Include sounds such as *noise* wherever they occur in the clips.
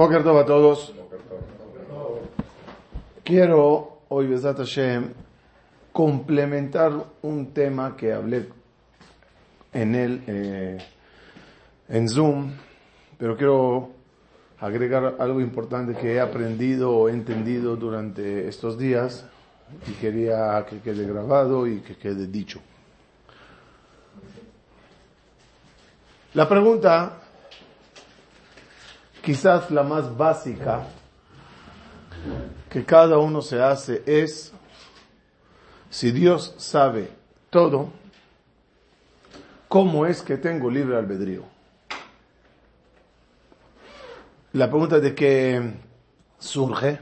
Boker Tov a todos. Quiero hoy, Besat Hashem, complementar un tema que hablé en él, eh, en Zoom, pero quiero agregar algo importante que he aprendido o entendido durante estos días y quería que quede grabado y que quede dicho. La pregunta, quizás la más básica que cada uno se hace es, si Dios sabe todo, ¿cómo es que tengo libre albedrío? La pregunta de qué surge,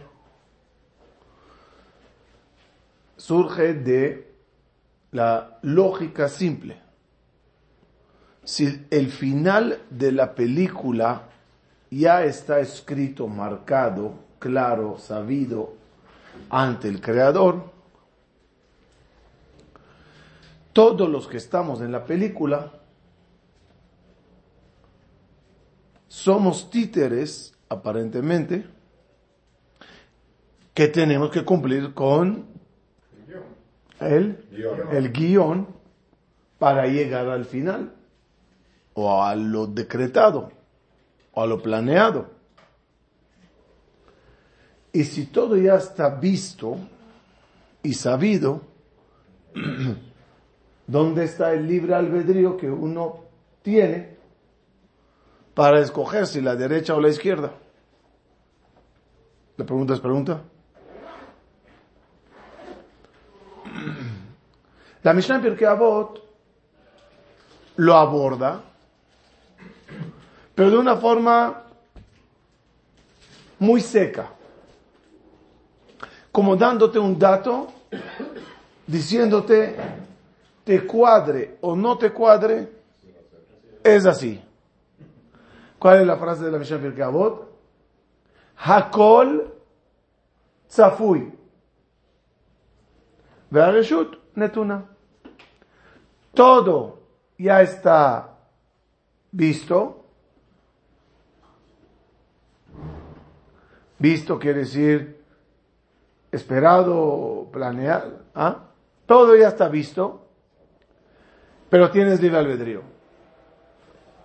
surge de la lógica simple. Si el final de la película ya está escrito, marcado, claro, sabido ante el Creador, todos los que estamos en la película somos títeres, aparentemente, que tenemos que cumplir con el, el guion para llegar al final, o a lo decretado, a lo planeado. Y si todo ya está visto y sabido, *clears throat* ¿dónde está el libre albedrío que uno tiene para escoger si la derecha o la izquierda? ¿La pregunta es pregunta? *clears throat* La Mishnah Pirkei Avot lo aborda, pero de una forma muy seca, como dándote un dato, diciéndote te cuadre o no te cuadre, es así. ¿Cuál es la frase de la Mishnah Pirkei? Hakol tzafui. Ve'areshut netuna. Todo ya está visto. Visto quiere decir esperado, planeado. ¿ah? Todo ya está visto, pero tienes libre albedrío.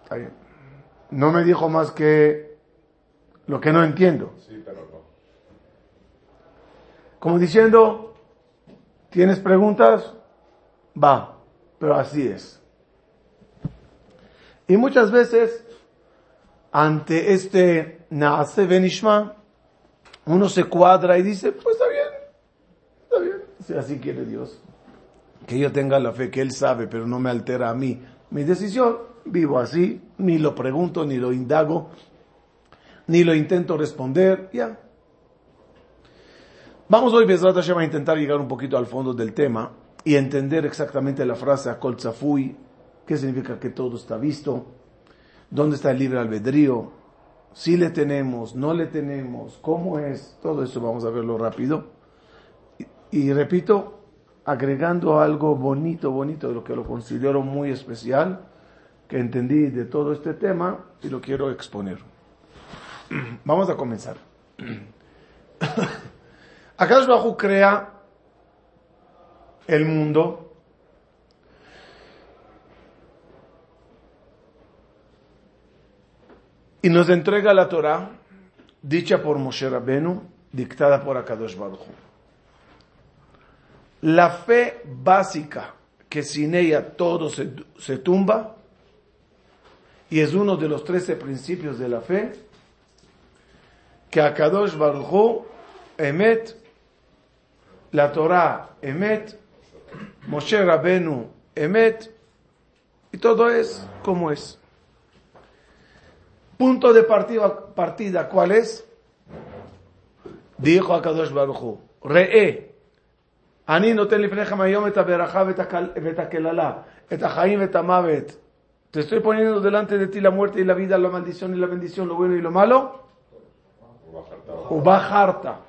Está bien. No me dijo más que lo que no entiendo. Sí, pero no. Como diciendo, ¿tienes preguntas? Va, pero así es. Y muchas veces, ante este Naase Benishma, uno se cuadra y dice, pues está bien, está bien, si así quiere Dios. Que yo tenga la fe que Él sabe, pero no me altera a mí mi decisión, vivo así, ni lo pregunto, ni lo indago, ni lo intento responder, ya. Vamos hoy, Bezrat Hashem, a intentar llegar un poquito al fondo del tema y entender exactamente la frase Akol Tzafui, qué significa que todo está visto, dónde está el libre albedrío, si le tenemos, no le tenemos, cómo es, todo eso vamos a verlo rápido. Y, repito, agregando algo bonito, bonito, de lo que lo considero muy especial, que entendí de todo este tema y lo quiero exponer. *clears throat* Vamos a comenzar. *clears throat* Akadosh Bajú crea el mundo y nos entrega la Torah dicha por Moshe Rabenu, dictada por Akadosh Baruj. La fe básica, que sin ella todo se, se tumba, y es uno de los trece principios de la fe, que Akadosh Baruj Emet, la Torah, Emet, Moshe Rabenu, Emet, y todo es como es Punto de partida, partida ¿cuál es? Dijo Akadosh Baruj Hu, Re'e, אני נותן לפניכם היום את הברכה ואת, הקל, ואת הקללה, את החיים ואת המוות. Te estoy poniendo delante de ti la muerte y la vida, la maldición y la bendición, lo bueno y lo malo. Ubajarta.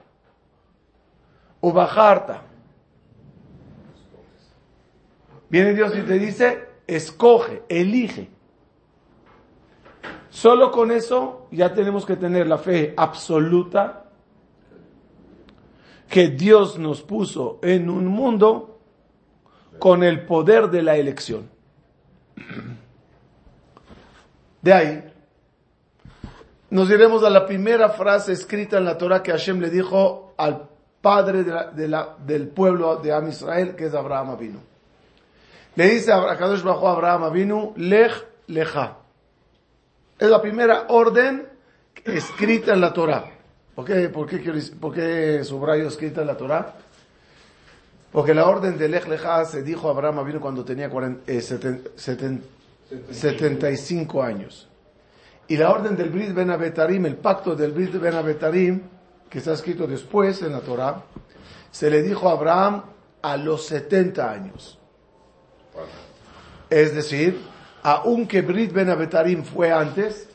Ubajarta. Viene Dios y te dice, escoge, elige. Solo con eso ya tenemos que tener la fe absoluta que Dios nos puso en un mundo con el poder de la elección. De ahí, nos iremos a la primera frase escrita en la Torah que Hashem le dijo al padre del pueblo de Am Israel, que es Abraham Avinu. Le dice a Kadosh Bajo Abraham Avinu, Lech Lecha. Es la primera orden escrita en la Torah. ¿Por qué, por qué, subrayo escrita en la Torah? Porque la orden de Lech se dijo a Abraham Avinu cuando tenía 75 eh, años. Y la orden del Brit Ben Abetarim, el pacto del Brit Ben Abetarim, que está escrito después en la Torah, se le dijo a Abraham a los 70 años. Es decir, aunque Brit Ben Abetarim fue antes,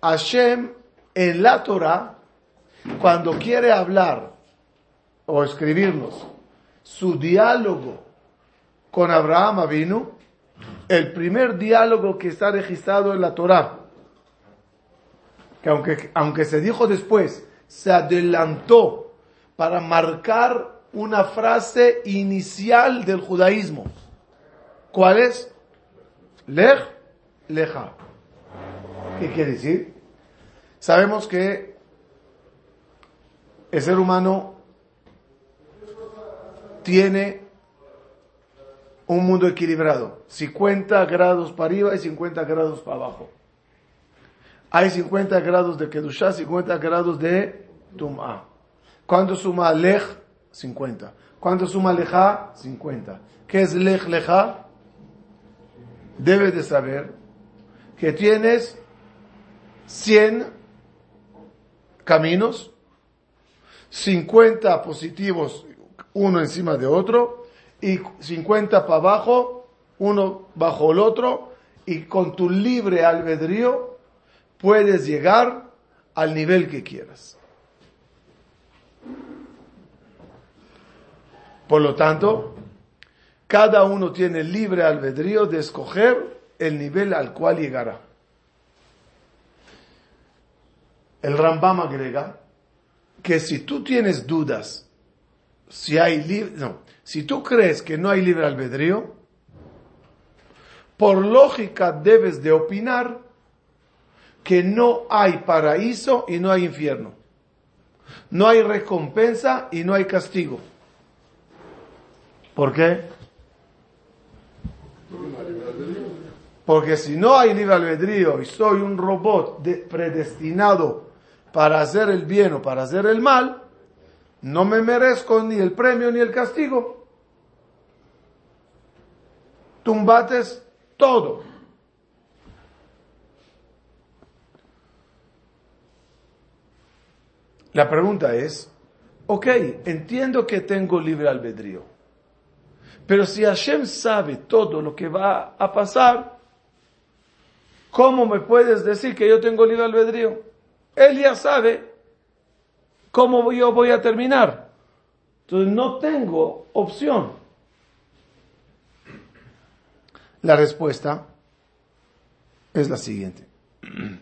Hashem en la Torah, cuando quiere hablar o escribirnos su diálogo con Abraham vino, el primer diálogo que está registrado en la Torah, que aunque, aunque se dijo después, se adelantó para marcar una frase inicial del judaísmo. ¿Cuál es? Lej, leja. ¿Qué quiere decir? Sabemos que el ser humano tiene un mundo equilibrado. 50 grados para arriba y 50 grados para abajo. Hay 50 grados de Kedushah, 50 grados de Tum'a. ¿Cuándo suma Lech? 50. ¿Cuándo suma Leja? 50. ¿Qué es Lech Leja? Debes de saber que tienes 100 caminos, 50 positivos uno encima de otro y 50 para abajo, uno bajo el otro y con tu libre albedrío puedes llegar al nivel que quieras. Por lo tanto, cada uno tiene libre albedrío de escoger el nivel al cual llegará. El Rambam agrega que si tú tienes dudas, si hay libre, no, si tú crees que no hay libre albedrío, por lógica debes de opinar que no hay paraíso y no hay infierno. No hay recompensa y no hay castigo. ¿Por qué? Porque si no hay libre albedrío y soy un robot predestinado para hacer el bien o para hacer el mal, no me merezco ni el premio ni el castigo. Tumbates todo. La pregunta es, ok, entiendo que tengo libre albedrío, pero si Hashem sabe todo lo que va a pasar, ¿cómo me puedes decir que yo tengo libre albedrío? Él ya sabe cómo yo voy a terminar. Entonces no tengo opción. La respuesta es la siguiente. *clears throat*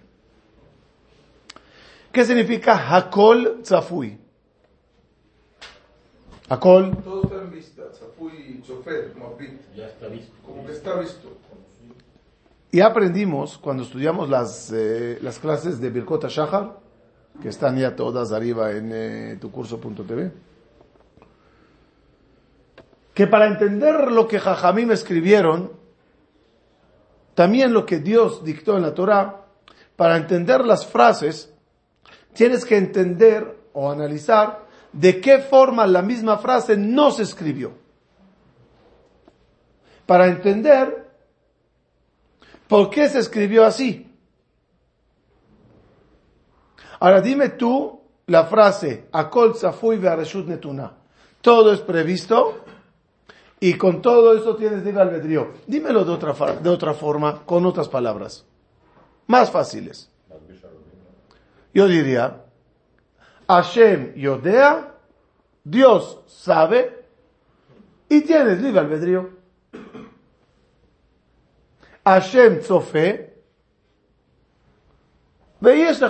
¿Qué significa Hakol Tzafui? Hakol. Todo está en vista. Tzafui, chofer, Ya está visto. Como que está visto. Y aprendimos cuando estudiamos las, eh, las clases de Birkota Shahar, que están ya todas arriba en eh, tu curso.tv, que para entender lo que Jajamim escribieron, también lo que Dios dictó en la Torah, para entender las frases, tienes que entender o analizar de qué forma la misma frase no se escribió. Para entender por qué se escribió así. Ahora dime tú la frase, Akol Zafui Netuna. Todo es previsto y con todo eso tienes libre albedrío. Dímelo de otra, de otra forma, con otras palabras. Más fáciles. Yo diría, Hashem Yodea, Dios sabe y tienes libre albedrío. Hashem Tzofe, ¿Veis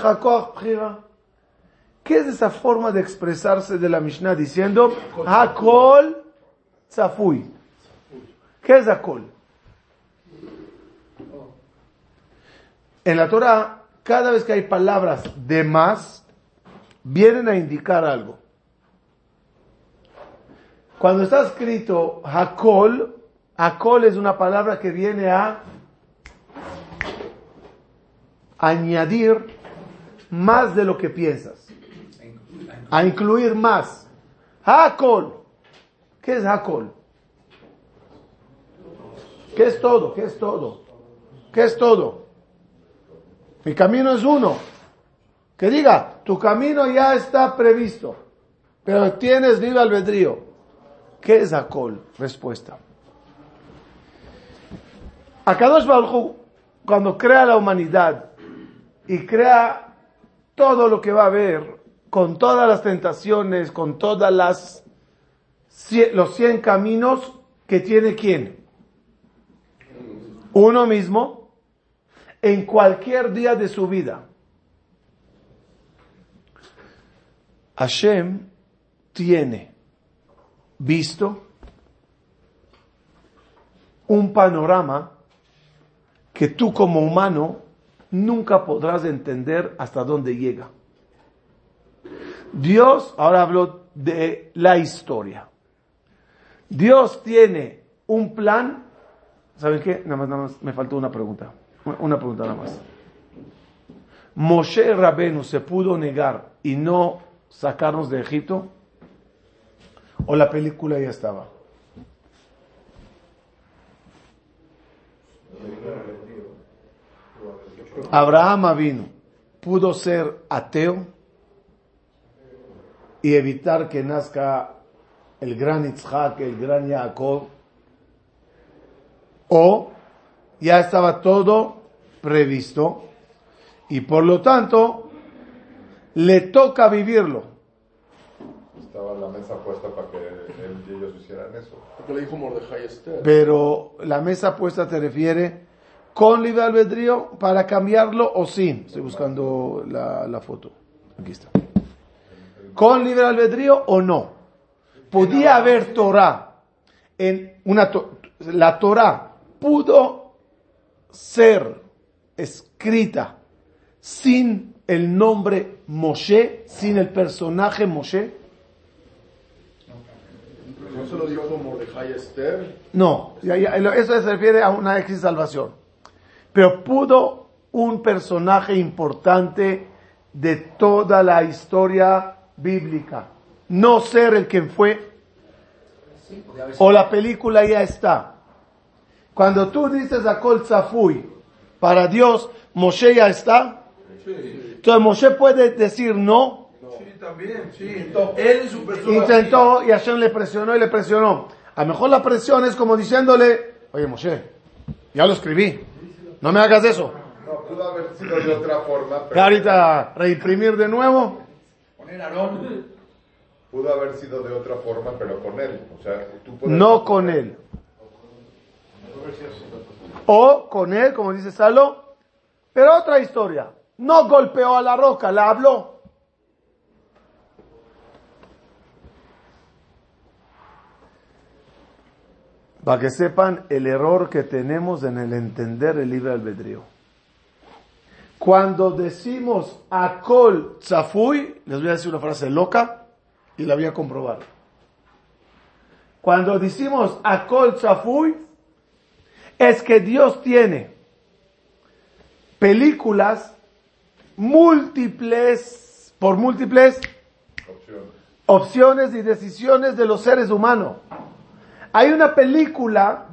¿Qué es esa forma de expresarse de la Mishnah diciendo Hakol Tzafui? ¿Qué es Hakol? En la Torah, cada vez que hay palabras de más, vienen a indicar algo. Cuando está escrito Hakol, Hakol es una palabra que viene a añadir más de lo que piensas. A incluir más. Hakol. ¿Qué es Hakol? ¿Qué es todo? ¿Qué es todo? ¿Qué es todo? Mi camino es uno. Que diga, tu camino ya está previsto, pero tienes libre albedrío. ¿Qué es Hakol? Respuesta. Akadosh Baruj cuando crea la humanidad y crea todo lo que va a haber, con todas las tentaciones, con todas las los cien caminos que tiene quién? Uno mismo en cualquier día de su vida. Hashem tiene visto un panorama que tú como humano nunca podrás entender hasta dónde llega. Dios, ahora hablo de la historia. Dios tiene un plan. ¿Saben qué? Nada más, nada más, me faltó una pregunta. Una pregunta nada más. Moshe Rabenu se pudo negar y no sacarnos de Egipto. ¿O la película ya estaba? Abraham vino, pudo ser ateo y evitar que nazca el gran Itzhak, el gran Jacob, o ya estaba todo previsto y por lo tanto le toca vivirlo. Estaba la mesa puesta para que él y ellos hicieran eso. Porque le dijo Mordejai Esther. Pero la mesa puesta te refiere con libre albedrío para cambiarlo o sin. Estoy buscando la, la foto. Aquí está. Con libre albedrío o no. Podía haber Torah en una la Torah pudo ser escrita sin el nombre Moshe, sin el personaje Moshe. ¿No se lo dijo Mordejai Esther? No, eso se refiere a una ex salvación. Pero pudo un personaje importante de toda la historia bíblica no ser el que fue o la película ya está. Cuando tú dices a Kol Zafui, para Dios, Moshe ya está. Entonces Moshe puede decir no. Sí, también, sí. Él su persona. Intentó y Hashem le presionó y le presionó. A lo mejor la presión es como diciéndole, oye Moshe, ya lo escribí. No me hagas eso. No, pudo haber sido de otra forma. Pero... Ahorita reimprimir de nuevo. Poner Aarón. Pudo haber sido de otra forma, pero con él. O sea, tú puedes... No con él. O con él, como dice Salo. Pero otra historia. No golpeó a la roca, la habló. Para que sepan el error que tenemos en el entender el libre albedrío. Cuando decimos Akol Tzafui, les voy a decir una frase loca y la voy a comprobar. Cuando decimos Akol Tzafui, es que Dios tiene películas múltiples, por múltiples Opciones. opciones y decisiones de los seres humanos. Hay una película,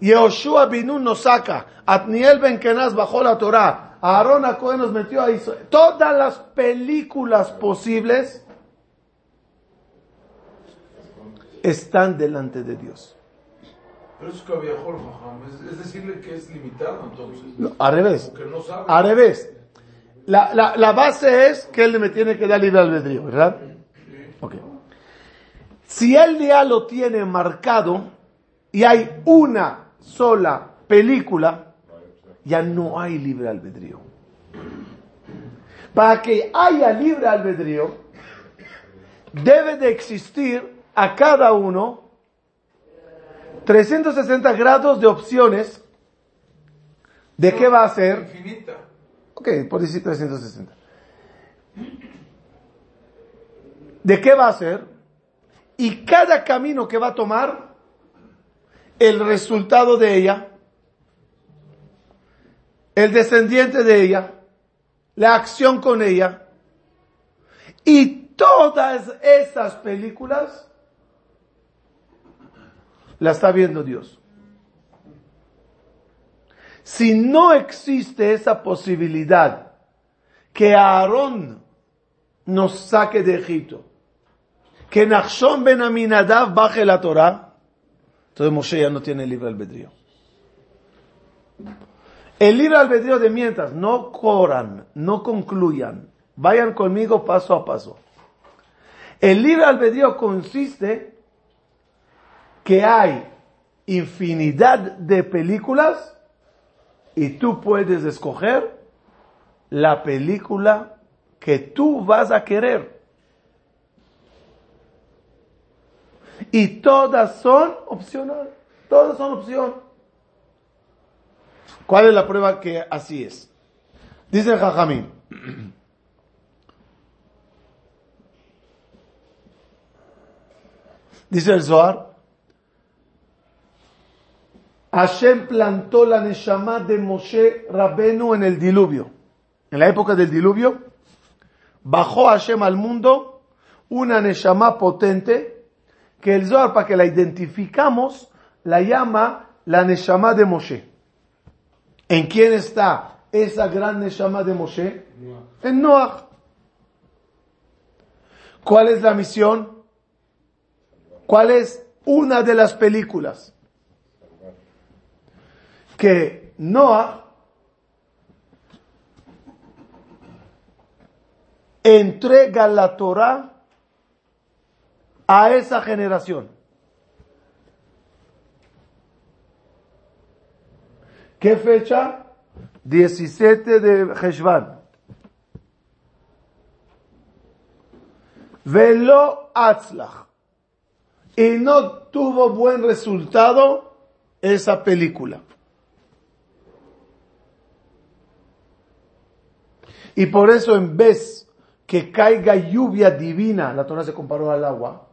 Yehoshua Binun nos saca, Atniel Ben Kenaz bajó la Torah, Aarón Acohen nos metió ahí. Todas las películas posibles están delante de Dios. Pero es que viajó es, es decirle que es limitado entonces. No, al revés. Porque no sabe. Al revés. La, la, la base es que él me tiene que dar libre albedrío, ¿verdad? Ok. Si él ya lo tiene marcado y hay una sola película, ya no hay libre albedrío. para que haya libre albedrío, debe de existir a cada uno 360 grados de opciones de qué va a hacer. Ok, por decir 360. De qué va a hacer. Y cada camino que va a tomar, el resultado de ella, el descendiente de ella, la acción con ella, y todas esas películas la está viendo Dios. Si no existe esa posibilidad que Aarón nos saque de Egipto, que Nachshon ben Aminadav baje la Torah, entonces Moshe ya no tiene libre albedrío. El libre albedrío de mientras, no corran, no concluyan, vayan conmigo paso a paso. El libre albedrío consiste que hay infinidad de películas y tú puedes escoger la película que tú vas a querer. Y todas son opcionales. Todas son opción. ¿Cuál es la prueba que así es? Dice Jajamín. *clears throat* Dice el Zohar. Hashem plantó la Neshama de Moshe Rabenu en el diluvio. En la época del diluvio, bajó Hashem al mundo una Neshama potente que el Zohar, para que la identificamos, la llama la Neshama de Moshe. ¿En quién está esa gran Neshama de Moshe? En Noah. ¿Cuál es la misión? ¿Cuál es una de las películas? Que Noah entrega la Torah a esa generación. ¿Qué fecha? 17 de Heshvan. Velo Atzlach. Y no tuvo buen resultado esa película. Y por eso en vez que caiga lluvia divina, la Torah se comparó al agua,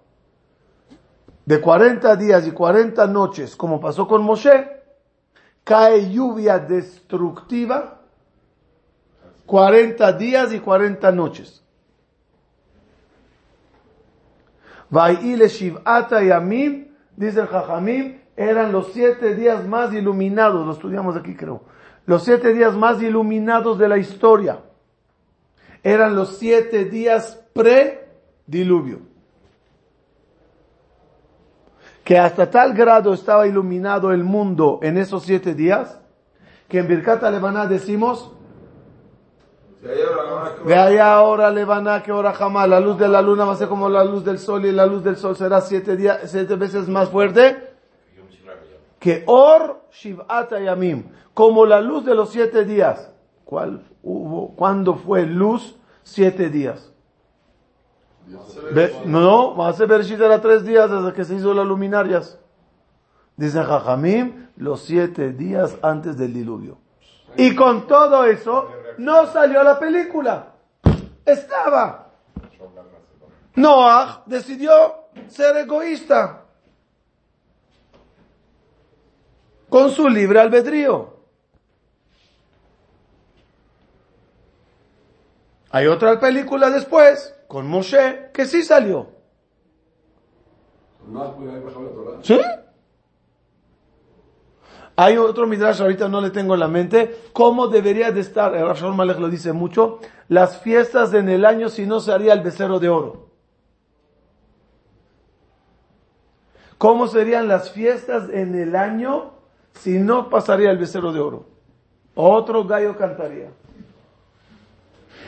de 40 días y 40 noches, como pasó con Moshe, cae lluvia destructiva 40 días y 40 noches. Shivata Yamim, dice el Jajamim, eran los siete días más iluminados, lo estudiamos aquí creo, los siete días más iluminados de la historia. Eran los siete días pre-diluvio. Que hasta tal grado estaba iluminado el mundo en esos siete días, que en Birkat Lebaná decimos, de allá ahora Lebaná que ahora jamás, la luz de la luna va a ser como la luz del sol y la luz del sol será siete, días, siete veces más fuerte que Or Shivat Yamim, como la luz de los siete días. ¿Cuál hubo? ¿Cuándo fue luz? Siete días. Ve- no, ser Bereshit era tres días desde que se hizo las luminarias. Dice Jajamim, los siete días antes del diluvio. Y con todo eso, no salió la película. Estaba. Noah decidió ser egoísta. Con su libre albedrío. Hay otra película después, con Moshe, que sí salió. ¿Sí? Hay otro midrash, ahorita no le tengo en la mente, cómo debería de estar, el Shalom Malek lo dice mucho, las fiestas en el año si no se haría el becerro de oro. ¿Cómo serían las fiestas en el año si no pasaría el becerro de oro? Otro gallo cantaría.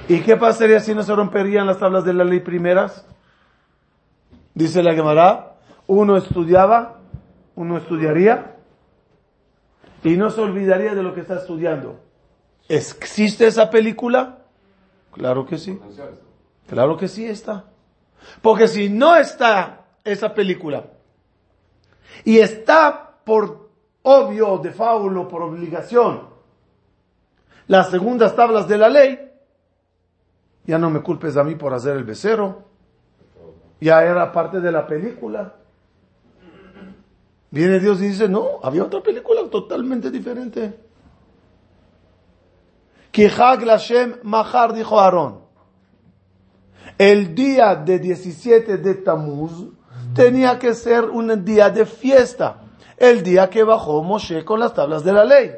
¿Y qué pasaría si no se romperían las tablas de la ley primeras? Dice la Gemara, uno estudiaba, uno estudiaría y no se olvidaría de lo que está estudiando. ¿Existe esa película? Claro que sí. Claro que sí está. Porque si no está esa película y está por obvio, de faulo, por obligación, las segundas tablas de la ley, ya no me culpes a mí por hacer el becero, ya era parte de la película. Viene Dios y dice, no, había otra película totalmente diferente. Kihag Lashem dijo. El día de 17 de Tamuz tenía que ser un día de fiesta. El día que bajó Moshe con las tablas de la ley.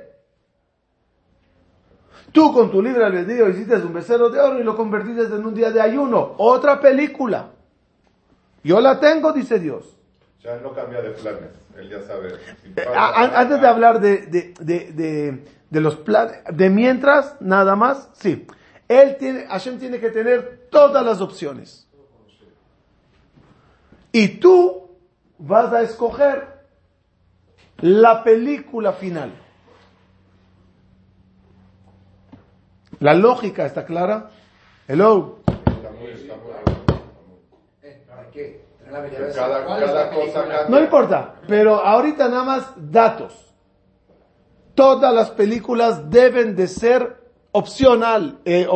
Tú con tu libre albedrío hiciste un becerro de oro y lo convertiste en un día de ayuno. Otra película. Yo la tengo, dice Dios. Ya no cambia de planes. Él ya sabe. Eh, antes de hablar de, de, de, de, los planes, de mientras, nada más, sí. Él tiene, Hashem tiene que tener todas las opciones. Y tú vas a escoger la película final. La lógica está clara. Hello. No importa, pero ahorita nada más datos. Todas las películas deben de ser opcional, eh,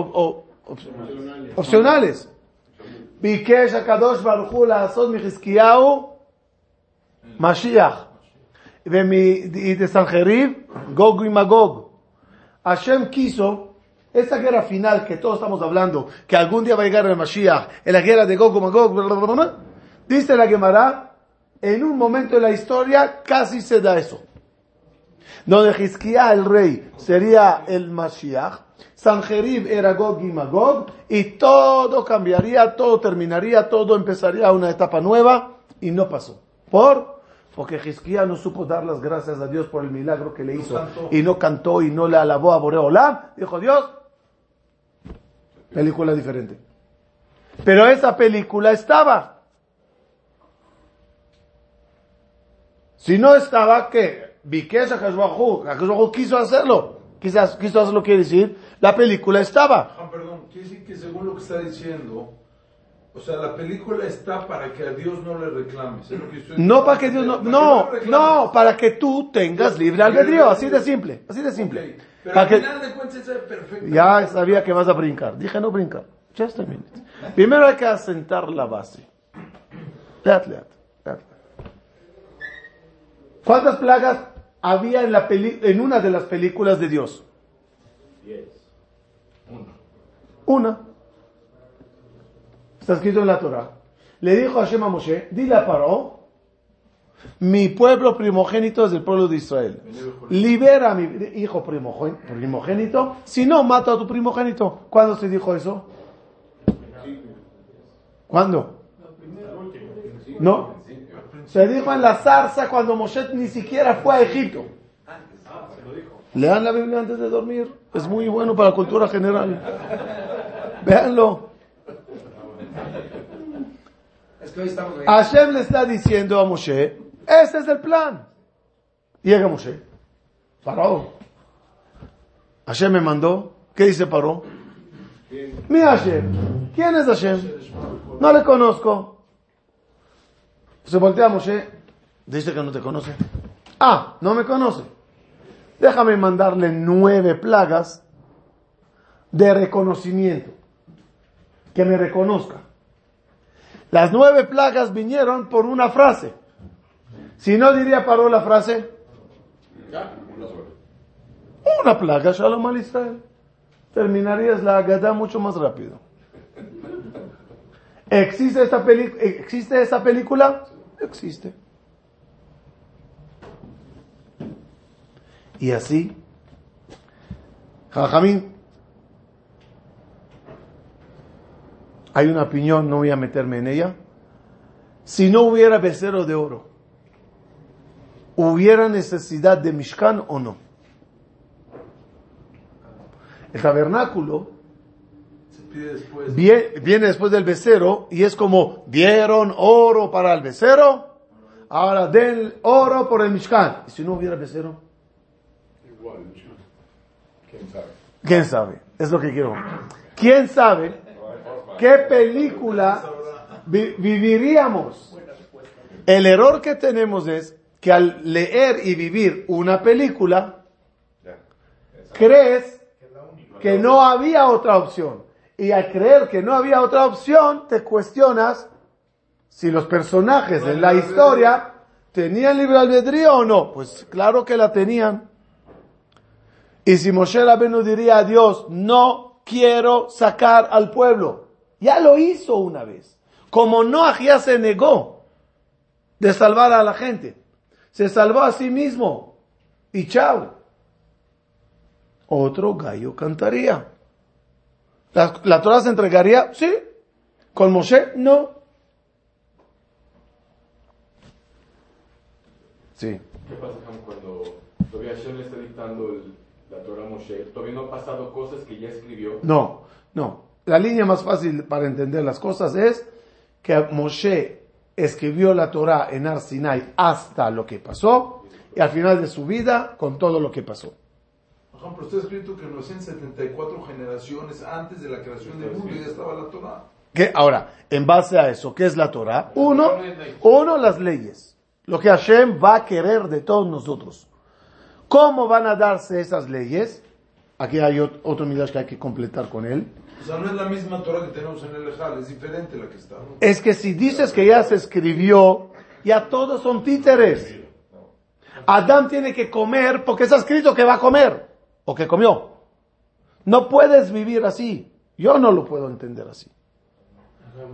opcionales. ביקש הקדוש ברוך הוא לעשות מחזקיהו משיח. de Sanjerib, Gog y Magog. esa guerra final que todos estamos hablando, que algún día va a llegar el Mashiach, en la guerra de Gog y Magog, dice la Gemara, en un momento de la historia casi se da eso. Donde Hizkiah el rey sería el Mashiach, Sanjerib era Gog y Magog, y todo cambiaría, todo terminaría, todo empezaría una etapa nueva, y no pasó. ¿Por? Porque Hizkiah no supo dar las gracias a Dios por el milagro que le hizo, y no cantó y no le alabó a Boreolam. Dijo Dios, película diferente. Pero esa película estaba. Si no estaba, ¿qué? Bikesa Hashbahu, quiso hacerlo. Quizás quiso hacerlo, quiere decir, la película estaba. Ah, perdón, quiere decir que según lo que está diciendo, o sea, la película está para que a Dios no le reclames. no para que Dios no, no, no, para que tú tengas libre albedrío, así de simple, así de simple. Pero al final de cuentas es perfecto. Ya sabía que vas a brincar. Dije no brincar. Just a minute. Primero hay que asentar la base. ¿Cuántas plagas había en, la en una de las películas de Dios? Una. Está escrito en la Torah. Le dijo a Shema Moshe, dile a Paró, mi pueblo primogénito es el pueblo de Israel. Libera a mi hijo primogénito, si no, mata a tu primogénito. ¿Cuándo se dijo eso? ¿Cuándo? No. Se dijo en la zarza cuando Moshe ni siquiera fue a Egipto. Lean la Biblia antes de dormir. Es muy bueno para la cultura general. Véanlo. Hashem le está diciendo a Moshe, este es el plan. Llega Moshe. Paró. Hashem me mandó. ¿Qué dice Paró? Mi Hashem. ¿Quién es Hashem? No le conozco. Se voltea a Moshe. Dice que no te conoce. Ah, no me conoce. Déjame mandarle nueve plagas de reconocimiento. Que me reconozca. Las nueve plagas vinieron por una frase. Si no diría paró la frase. Una plaga, Shalom al Israel. Terminarías la Agadá mucho más rápido. ¿Existe esta, ¿Existe esta película? Existe. Y así, Jajamín, hay una opinión, no voy a meterme en ella. Si no hubiera becerro de oro, ¿hubiera necesidad de Mishkan o no? El tabernáculo viene, después del becerro y es como, dieron oro para el becerro, ahora den oro por el Mishkan. ¿Y si no hubiera becerro? Igual, ¿quién sabe? ¿Quién sabe? Es lo que quiero. ¿Quién sabe qué película vi- viviríamos? El error que tenemos es que al leer y vivir una película, crees que no había otra opción. Y al creer que no había otra opción, te cuestionas si los personajes de la historia tenían libre albedrío o no. Pues claro que la tenían. Y si Moshe Rabenu diría a Dios, no quiero sacar al pueblo. Ya lo hizo una vez. Como Noah ya se negó de salvar a la gente. Se salvó a sí mismo. Y chao. Otro gallo cantaría. ¿La, la Torah se entregaría? Sí. ¿Con Moshe? No. Sí. ¿Qué pasa cuando todavía Hashem le está dictando el- la Torah a Moshe? Todavía no han pasado cosas que ya escribió. No, no. La línea más fácil para entender las cosas es que Moshe escribió la Torah en Ar Sinai hasta lo que pasó y al final de su vida con todo lo que pasó. Por ejemplo, está escrito que en 974 generaciones antes de la creación del mundo ya estaba la Torah. ¿Qué? Ahora, en base a eso, ¿qué es la Torah? Uno, uno, las leyes. Lo que Hashem va a querer de todos nosotros. ¿Cómo van a darse esas leyes? Aquí hay ot- otro midrash que hay que completar con él. O sea, no es la misma Torah que tenemos en el Ejal, es diferente la que está. Es que si dices que ya se escribió, ya todos son títeres. Adán tiene que comer porque está escrito que va a comer o que comió. No puedes vivir así. Yo no lo puedo entender así.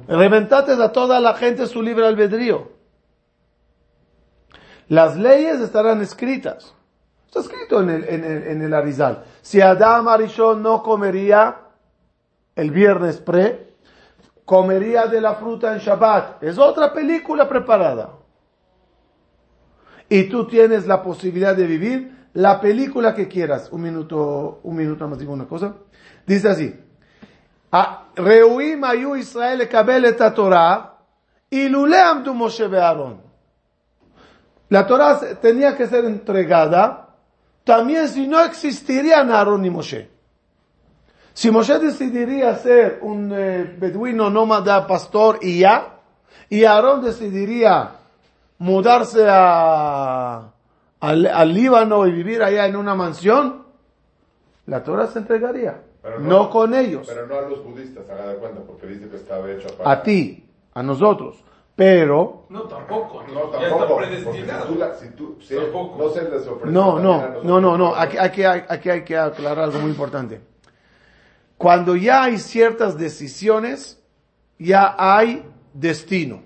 Reventates a toda la gente su libre albedrío. Las leyes estarán escritas. Está escrito en el, en el, en el Arizal. Si Adán Arishon no comería el viernes pre, comería de la fruta en Shabbat. Es otra película preparada. Y tú tienes la posibilidad de vivir la película que quieras. Un minuto, un minuto más digo una cosa. Dice así. "Ah, Reuim ayu Israel ekabel et Torah, ilule amdu Moshe Aaron. La Torah tenía que ser entregada también si no existirían Aarón y Moshe. Si Moshe decidiría ser un eh, beduino nómada pastor y ya, y Aarón decidiría mudarse a, al, al Líbano y vivir allá en una mansión, la Torah se entregaría. Pero no, no- con ellos, Pero no a los budistas, haga de cuenta, porque dice que estaba hecho para... a ti, a nosotros. Pero, No, tampoco. No, ya está tampoco. porque predestinado. Si tú, la- si tú- si Tampoco. no se les ofrece no, no, no, no, no, aquí, aquí, hay, aquí hay que aclarar algo muy importante. Cuando ya hay ciertas decisiones, ya hay destino.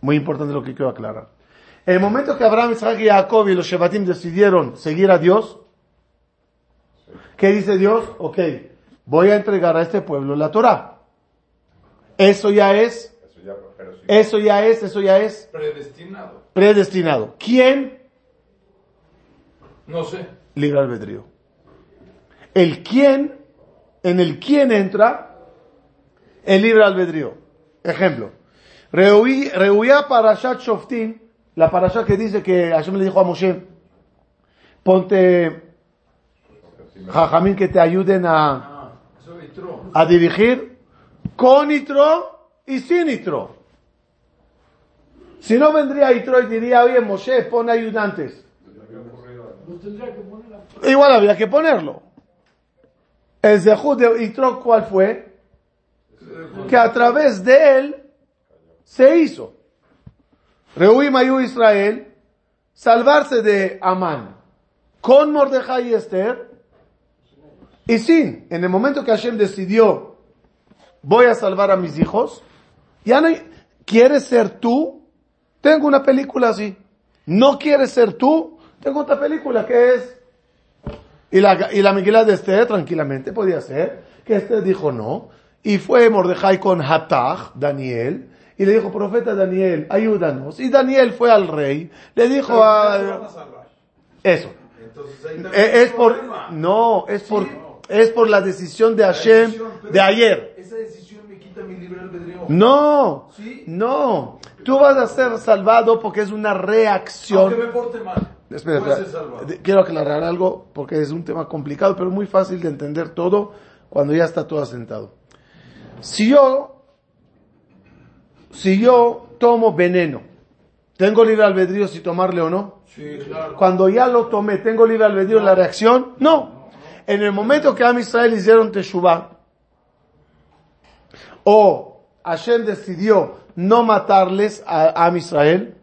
Muy importante lo que quiero aclarar. En el momento que Abraham, Isaac y Jacob y los Shevatim decidieron seguir a Dios, ¿qué dice Dios? Ok, voy a entregar a este pueblo la Torah. Eso ya es, Eso ya, pero sí. eso ya es, eso ya es Predestinado. predestinado. ¿Quién? No sé. libre albedrío. El quién, en el quién entra el libre albedrío. Ejemplo, Rehuía Parashat Shoftim, la parashat que dice que Hashem le dijo a Moshe, ponte Jajamín que te ayuden a, a dirigir con Itro y sin Itro. Si no vendría Itro y diría, oye Moshe, pon ayudantes. Igual había que ponerlo. El Zehut de Itro, ¿cuál fue? Que a través de él se hizo. Rehuí Mayu Israel, salvarse de Amán con Mordejai y Esther, y sin, en el momento que Hashem decidió, voy a salvar a mis hijos, ya no ¿quieres ser tú? Tengo una película así. ¿No quieres ser tú? Tengo otra película que es y la, y la Megilá de Esther, tranquilamente, podía ser, que Esther dijo no. Y fue Mordejai con Hatach, Daniel, y le dijo, profeta Daniel, ayúdanos. Y Daniel fue al rey, le dijo Pero a... Eso. Entonces ahí Eh, Es por... problema. No, es por... Sí. Es por la decisión de Hashem decisión, de ayer. Esa decisión me quita mi libre albedrío. No, Sí. no. Tú vas a ser salvado porque es una reacción. Aunque me porte mal. De- Quiero aclarar algo porque es un tema complicado, pero muy fácil de entender todo cuando ya está todo asentado. Si yo, si yo tomo veneno, ¿tengo libre albedrío si tomarle o no? Sí, claro. Cuando ya lo tomé, ¿tengo libre albedrío en la reacción? No. En el momento que a Israel hicieron Teshuvah, o Hashem decidió no matarles a, a Israel,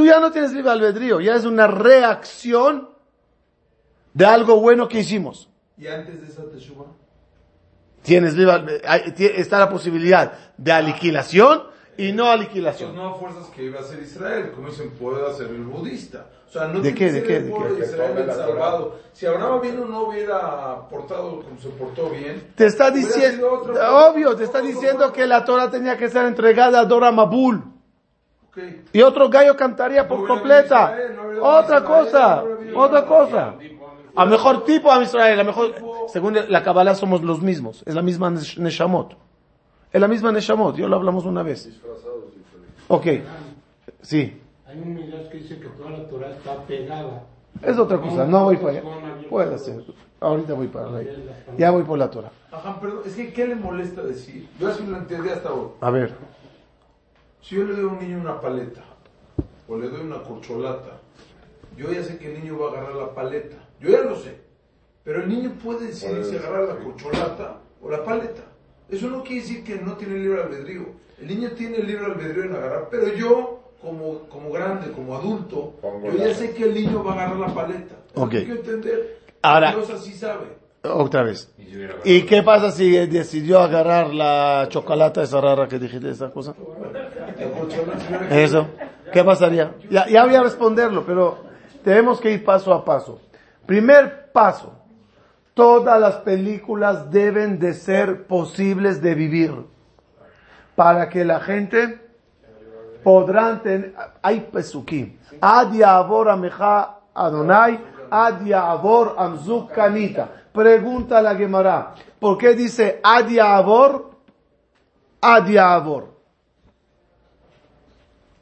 tú ya no tienes libre albedrío, ya es una reacción de algo bueno que hicimos. ¿Y antes de esa teshuva? Tienes libre está la posibilidad de aniquilación y no Pues aniquilación. no fuerzas que iba a ser Israel, como dicen, puede ser el budista. O sea, no ¿De qué, de qué, el de qué? de Israel el salvado. Si Abraham vino no hubiera portado como se portó bien, Te está diciendo, obvio, te está diciendo que la Torah tenía que ser entregada a Dora Mabul. Y otro gallo cantaría por No completa. Israel, no hubiera Otra Israel, cosa, no otra cosa. A mejor tipo a Israel, a mejor, según la Kabbalah somos los mismos. Es la misma Nesh- Neshamot. Es la misma Neshamot, yo lo hablamos una vez. Ok, sí. Hay un midrash que dice que toda la Torah está pegada. Es otra cosa, no voy para allá. Puede ser. Ahorita voy para allá. Ya voy por la Torah. Ajá, pero es que ¿qué le molesta decir? Yo así lo entendí hasta hoy. A ver, Si yo le doy a un niño una paleta o le doy una corcholata, yo ya sé que el niño va a agarrar la paleta. Yo ya lo sé. Pero el niño puede decidir si agarrar la corcholata o la paleta. Eso no quiere decir que no tiene libre albedrío. El niño tiene libre albedrío en agarrar, pero yo, como, como grande, como adulto, Pongo yo ya la- sé que el niño va a agarrar la paleta. Eso Ok. hay que entender. Ahora- Dios así sabe. Otra vez. ¿Y qué pasa si decidió agarrar la chocolata esa rara que dijiste, esa cosa? Eso. ¿Qué pasaría? Ya, ya voy a responderlo, pero tenemos que ir paso a paso. Primer paso. Todas las películas deben de ser posibles de vivir. Para que la gente podrán tener... Hay pesukim. Ad Adonai, ad amzuk kanita. Pregunta a la Gemara. ¿Por qué dice ad ya'avor? Ad ya'avor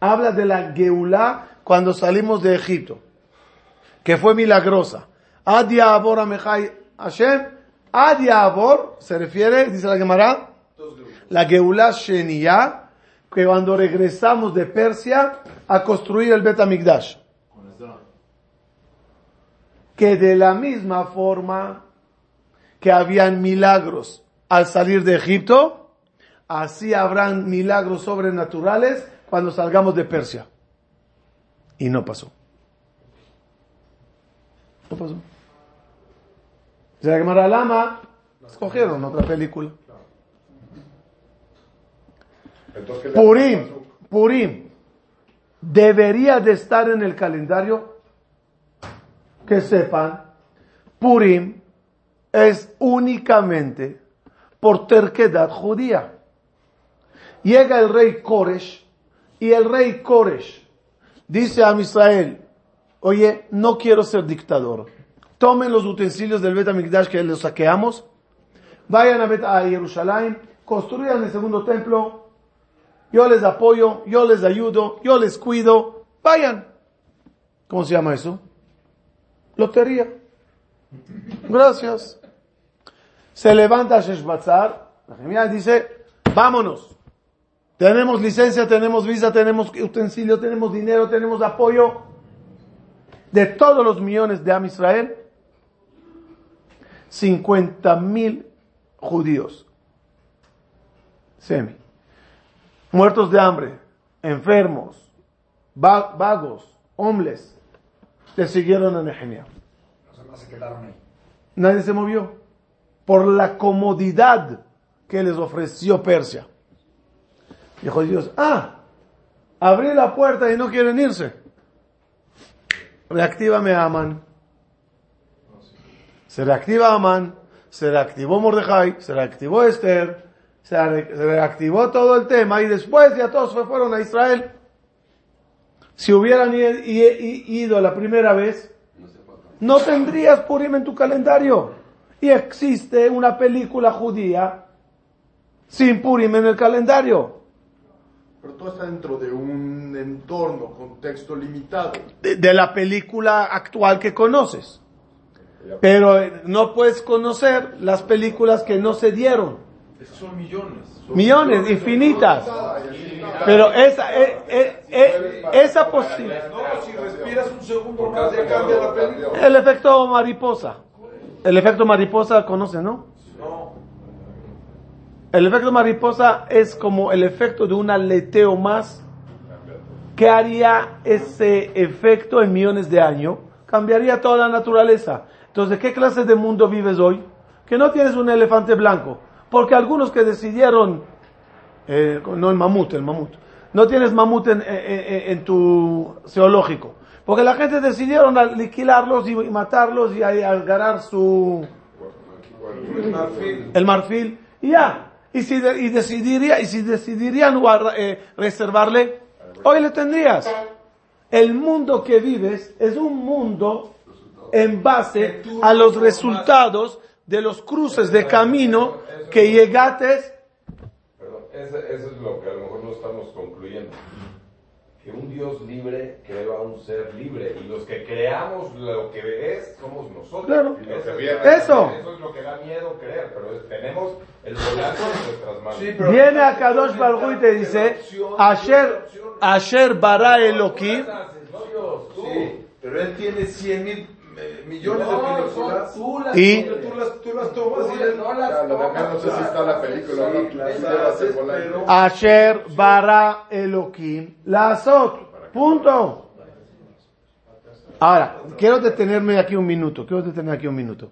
habla de la Geulá cuando salimos de Egipto, que fue milagrosa. Adia Abor Amechai Hashem, Adia Abor se refiere, dice la Gemara, la Geulá Sheniya, que cuando regresamos de Persia a construir el Bet Amigdash. Que de la misma forma que habían milagros al salir de Egipto, así habrán milagros sobrenaturales cuando salgamos de Persia. Y no pasó. No pasó. Se la Lama, escogieron otra película. Entonces, ¿qué le Purim, Purim, debería de estar en el calendario. Que sepan, Purim es únicamente por terquedad judía. Llega el rey Koresh y el rey Koresh dice a Israel, oye, no quiero ser dictador. Tomen los utensilios del Bet HaMikdash que los saqueamos, vayan a, Bet a Jerusalén, construyan el segundo templo, yo les apoyo, yo les ayudo, yo les cuido, vayan. ¿Cómo se llama eso? Lotería. Gracias. Se levanta Sheshbatzar, la Jeremías dice, vámonos. Tenemos licencia, tenemos visa, tenemos utensilio, tenemos dinero, tenemos apoyo de todos los millones de Am Israel. 50 mil judíos. Semi. Muertos de hambre, enfermos, va- vagos, hombres, le siguieron a Nehemia. Nadie se movió por la comodidad que les ofreció Persia. Dijo Dios, ah, abrí la puerta y no quieren irse. Reactívame a Amán. Se reactiva Amán, se reactivó Mordejai, se reactivó Esther, se, re- se reactivó todo el tema y después ya todos se fueron a Israel. Si hubieran ido la primera vez, no tendrías Purim en tu calendario. Y existe una película judía sin Purim en el calendario. Pero todo está dentro de un entorno, contexto limitado. De, de la película actual que conoces. Pero eh, no puedes conocer las películas que no se dieron. Esos son millones. Son Millones, infinitas. Pero esa, eh, eh, eh, esa posibilidad. No, si respiras un segundo más ya cambia la película. El efecto mariposa. El efecto mariposa conoce, ¿no? No. El efecto mariposa es como el efecto de un aleteo más. ¿Qué haría ese efecto en millones de años? Cambiaría toda la naturaleza. Entonces, ¿qué clase de mundo vives hoy? Que no tienes un elefante blanco. Porque algunos que decidieron, eh, no el mamut, el mamut, no tienes mamut en, en- en- en tu zoológico. Porque la gente decidieron aniquilarlos y matarlos y agarrar su, El marfil. el marfil y ya. Y si, de- y decidiría, y si decidirían eh, reservarle, hoy le tendrías. El mundo que vives es un mundo en base a los resultados de los cruces de camino que llegates. Perdón, eso es lo que a lo mejor no estamos concluyendo. Que un Dios libre crea a un ser libre y los que creamos lo que es somos nosotros. Claro. Eso. viene- Eso. Eso es lo que da miedo creer, pero es- tenemos el volante en nuestras manos. Sí, pero- Viene a Kadosh Baruj Hu y te dice, Asher, Asher bara Elohim, No Dios, tú. Sí, pero él tiene 100 mil eh, millones No, de películas. tú las Y- tú las, tú las tomas y Tú él no las Ya, lo demás tomas, no sé si está la película o no, Sí, tú las llevas el haces, volante. pero- Asher bara Elohim, la azot. Punto. Ahora, quiero detenerme aquí un minuto, quiero detenerme aquí un minuto.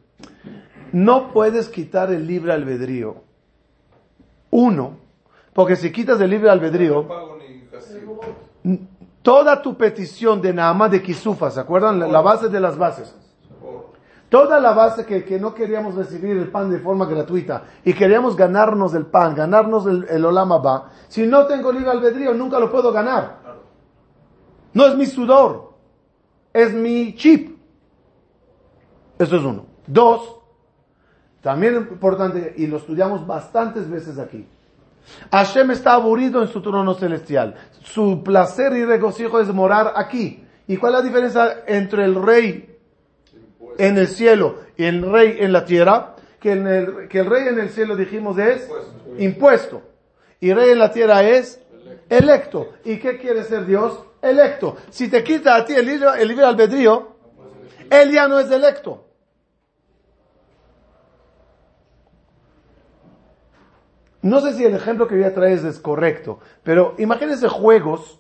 No puedes quitar el libre albedrío. Uno, porque si quitas el libre No albedrío, pago ni castigo. Toda tu petición de Naamá de Kisufa, ¿se acuerdan? La, la base de las bases. Toda la base que, que no queríamos recibir el pan de forma gratuita y queríamos ganarnos el pan, ganarnos el, el Olama va, si no tengo libre albedrío nunca lo puedo ganar. No es mi sudor, es mi chip. Eso es uno. Dos, también importante, y lo estudiamos bastantes veces aquí. Hashem está aburrido en su trono celestial. Su placer y regocijo es morar aquí. ¿Y cuál es la diferencia entre el rey en el cielo y el rey en la tierra? Que, en el, que el rey en el cielo dijimos es impuesto. Y rey en la tierra es electo. ¿Y qué quiere ser Dios? Electo. Si te quita a ti el libre, el libre albedrío, él ya no es electo. No sé si el ejemplo que voy a traer es correcto, pero imagínense juegos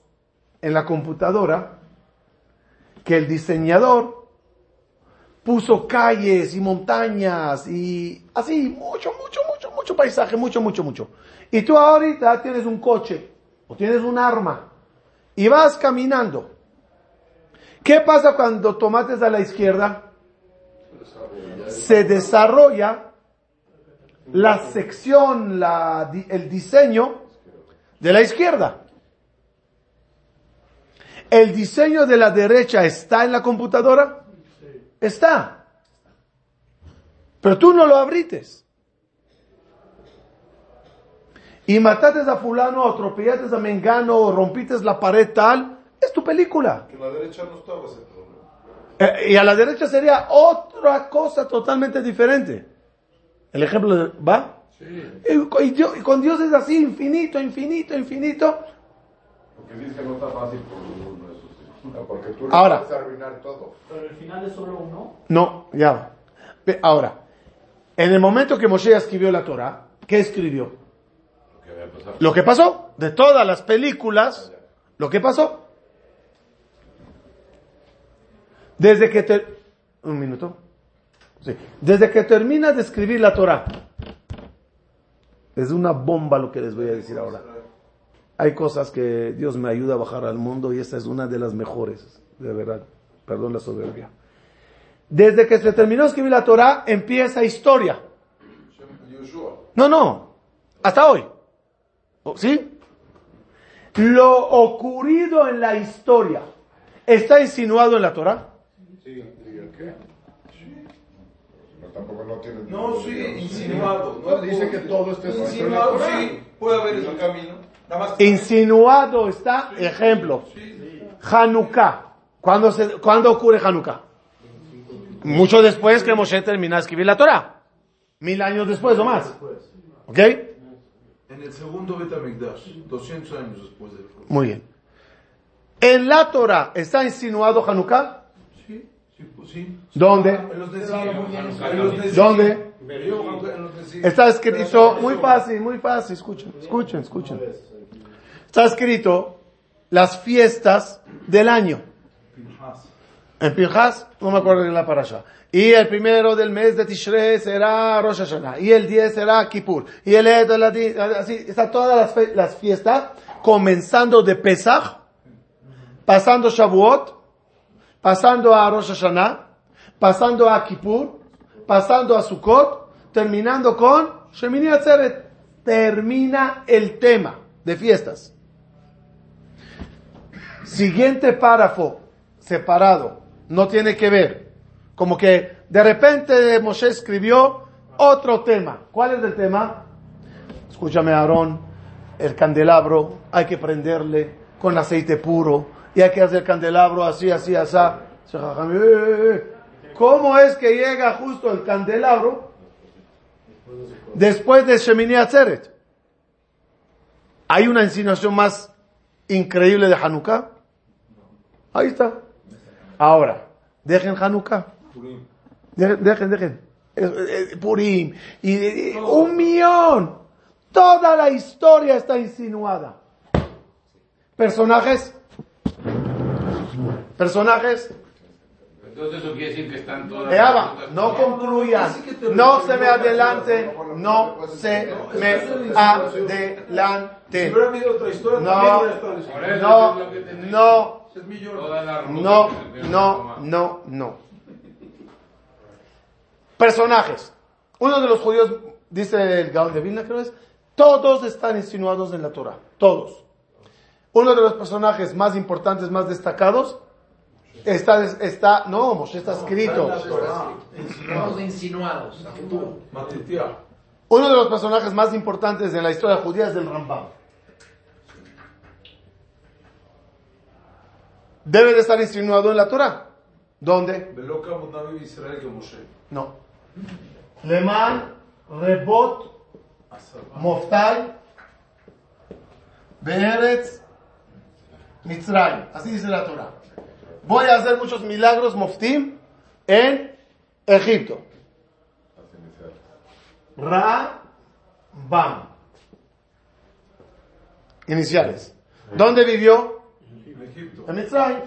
en la computadora que el diseñador puso calles y montañas y así, mucho, mucho, mucho, mucho paisaje, mucho, mucho, mucho. Y tú ahorita tienes un coche o tienes un arma y vas caminando. ¿Qué pasa cuando tomates a la izquierda? Se desarrolla la sección, la, el diseño de la izquierda. ¿El diseño de la derecha está en la computadora? Está. Pero tú no lo abrites. Y mataste a fulano, o atropellaste a mengano, o rompites la pared tal, es tu película. Que la derecha no estaba ese problema. Eh, y a la derecha sería otra cosa totalmente diferente. El ejemplo, de- ¿va? Y, con- y Dios- y con Dios es así, infinito, infinito, infinito. Porque dices que no está fácil por ninguno de esos. sí. No, porque tú Ahora. puedes arruinar todo. Pero el final es solo uno. No, ya. Ahora, en el momento que Moshe escribió la Torah, ¿qué escribió? ¿Qué había pasado? Lo que pasó, de todas las películas, lo que pasó. Desde que te... Un minuto. Desde que termina de escribir la Torah. Es una bomba lo que les voy a decir ahora. Hay cosas que Dios me ayuda a bajar al mundo y esta es una de las mejores, de verdad. Perdón la soberbia. Desde que se terminó de escribir la Torah, empieza historia. No, no. Hasta hoy. ¿O- ¿Sí? Lo ocurrido en la historia está insinuado en la Torah. Sí, ¿y el qué? No, tampoco no tiene... No, sí, insinuado. No, dice que todo está en Insinuado, sí. Puede haber ese camino. Nada más que- Insinuado está, ejemplo, Hanukkah. ¿Cuándo, se, ¿Cuándo ocurre Hanukkah? Mucho después que Moshe termina de escribir la Torah. Mil años después o más. ¿Ok? En el segundo Betamigdash, 200 años después del Muy bien. ¿En la Torah está insinuado Hanukkah? Sí, pues sí. ¿Dónde? ¿Dónde? Está escrito, muy fácil, muy fácil, escuchen, escuchen, escuchen. Está escrito las fiestas del año. En Pinhas, no me acuerdo en la parasha. Y el primero del mes de Tishrei será Rosh Hashanah. Y el 10 será Kippur. Y el así, está todas las, fe- las fiestas, comenzando de Pesach, pasando Shavuot, pasando a Rosh Hashanah, pasando a Kippur, pasando a Sukkot, terminando con Shemini Atzeret. Termina el tema de fiestas. Siguiente párrafo, separado, no tiene que ver. Como que de repente Moshe escribió otro tema. ¿Cuál es el tema? Escúchame, Aarón, el candelabro hay que prenderle con aceite puro y hay que hacer candelabro así, así, así. "Eh, eh, eh". ¿Cómo es que llega justo el candelabro después de Shemini Atzeret? ¿Hay una insinuación más increíble de Hanukkah? Ahí está. Ahora, dejen Hanukkah. Dejen, dejen, dejen. Purim. Y, y- un millón. Toda la historia está insinuada. Personajes. Personajes. Entonces eso quiere decir que están todas Eh, no concluyan. No se me adelanten. No se me adelanten. No, no, no, no, no, no, no. Personajes. Uno de los judíos, dice el Gaon de Vilna, creo es, todos están insinuados en la Torah. Todos. Uno de los personajes más importantes, más destacados, está, está no, Moshe está escrito. Estamos insinuados a futuro. Matitiah. Uno de los personajes más importantes en la historia judía es del Rambam. Debe de estar insinuado en la Torah. ¿Dónde? No. Leman, Rebot, Moftai, Beretz, Mitzrayim. Así dice la Torah. Voy a hacer muchos milagros, Moftim, en Egipto. Ra, Bam. Iniciales. ¿Dónde vivió? En Egipto. En Mitzrayim.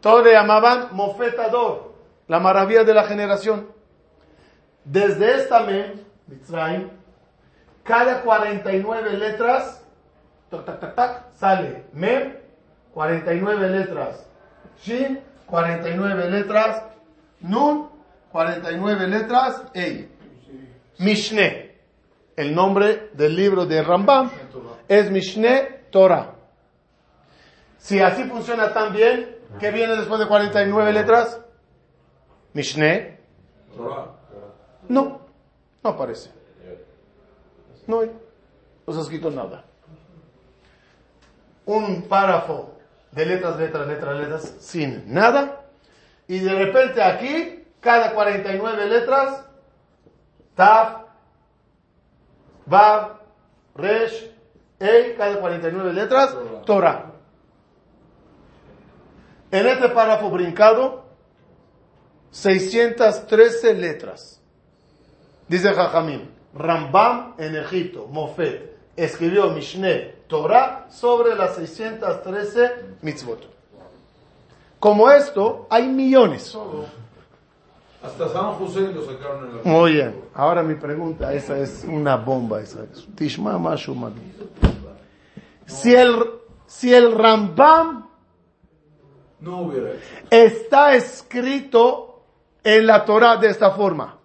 Todos le llamaban Mofetador, la maravilla de la generación. Desde esta mem, Mitzrayim, cada 49 letras, tac, tac, tac, tac, sale mem, 49 letras. Shin, 49 letras. Nun, 49 letras. Ey. Mishne. El nombre del libro de Rambam es Mishne Torah. Si así funciona tan bien, ¿qué viene después de 49 letras? Mishne. Torah. No, no aparece. No hay. No se ha escrito nada. Un párrafo de letras, letras, letras, letras, sin nada. Y de repente aquí, cada 49 letras, Tav, Vav, Resh, Ei, cada 49 letras, Torah. En este párrafo brincado, 613 letras. Dice Jajamim, Rambam en Egipto, Mofet, escribió Mishneh, Torah, sobre las 613 mitzvot. Como esto, hay millones. Hasta San José lo sacaron en la. Muy bien. Ahora mi pregunta, esa es una bomba. Esa es. Si el, si el Rambam No hubiera hecho. está escrito en la Torah de esta forma,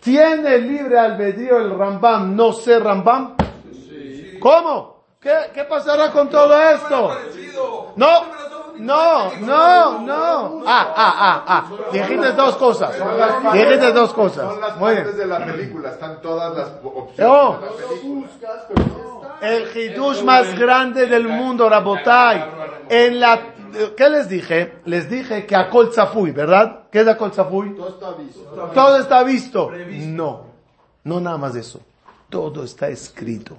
¿tiene libre albedrío el Rambam no ser Rambam? ¿Cómo? ¿Qué, ¿Qué pasará con todo esto? No, no, no, no. Ah, ah, ah, ah. Dijiste dos cosas. Dijiste dos cosas. Son las Muy partes bien. de la película, están todas las opciones. El hidush más grande del mundo, Rabotai. En la, ¿qué les dije? Les dije que a Kol Tzafui, ¿verdad? ¿Qué es la Kol Tzafui? Todo está visto. Todo está visto. Previsto. No, no nada más eso. Todo está escrito.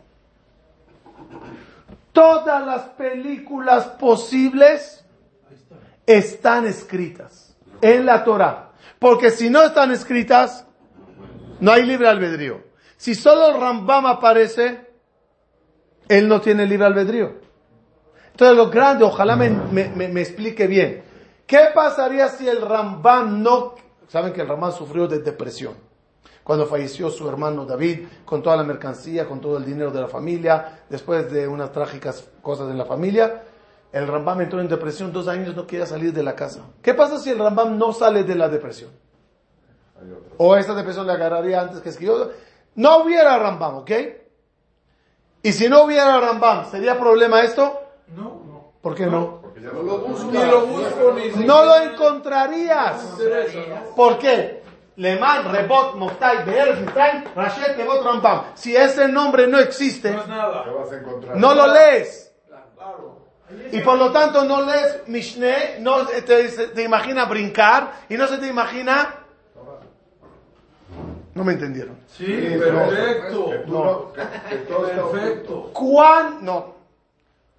Todas las películas posibles están escritas en la Torah. Porque si no están escritas, no hay libre albedrío. Si solo Rambam aparece, él no tiene libre albedrío. Entonces lo grande, ojalá me, me- explique bien. ¿Qué pasaría si el Rambam no... Saben que el Rambam sufrió de depresión. Cuando falleció su hermano David, con toda la mercancía, con todo el dinero de la familia, después de unas trágicas cosas en la familia, el Rambam entró en depresión, dos años no quería salir de la casa. ¿Qué pasa si el Rambam no sale de la depresión? O esa depresión le agarraría antes que escribió. No hubiera Rambam, ¿ok? Y si no hubiera Rambam, ¿sería problema esto? No. ¿Por qué no? Porque ya No no lo busco. Ni lo busco ni No lo encontrarías. ¿Por qué? Leman, Rebot, Moftai, Be'er, Rashet, Tevot, Rambam. Si ese nombre no existe, No es nada. No lo lees. Y por lo tanto no lees Mishneh, no te, se te imagina brincar y no se te imagina... No me entendieron. Sí, pero- perfecto. No-. Perfecto. ¿Cuán, no,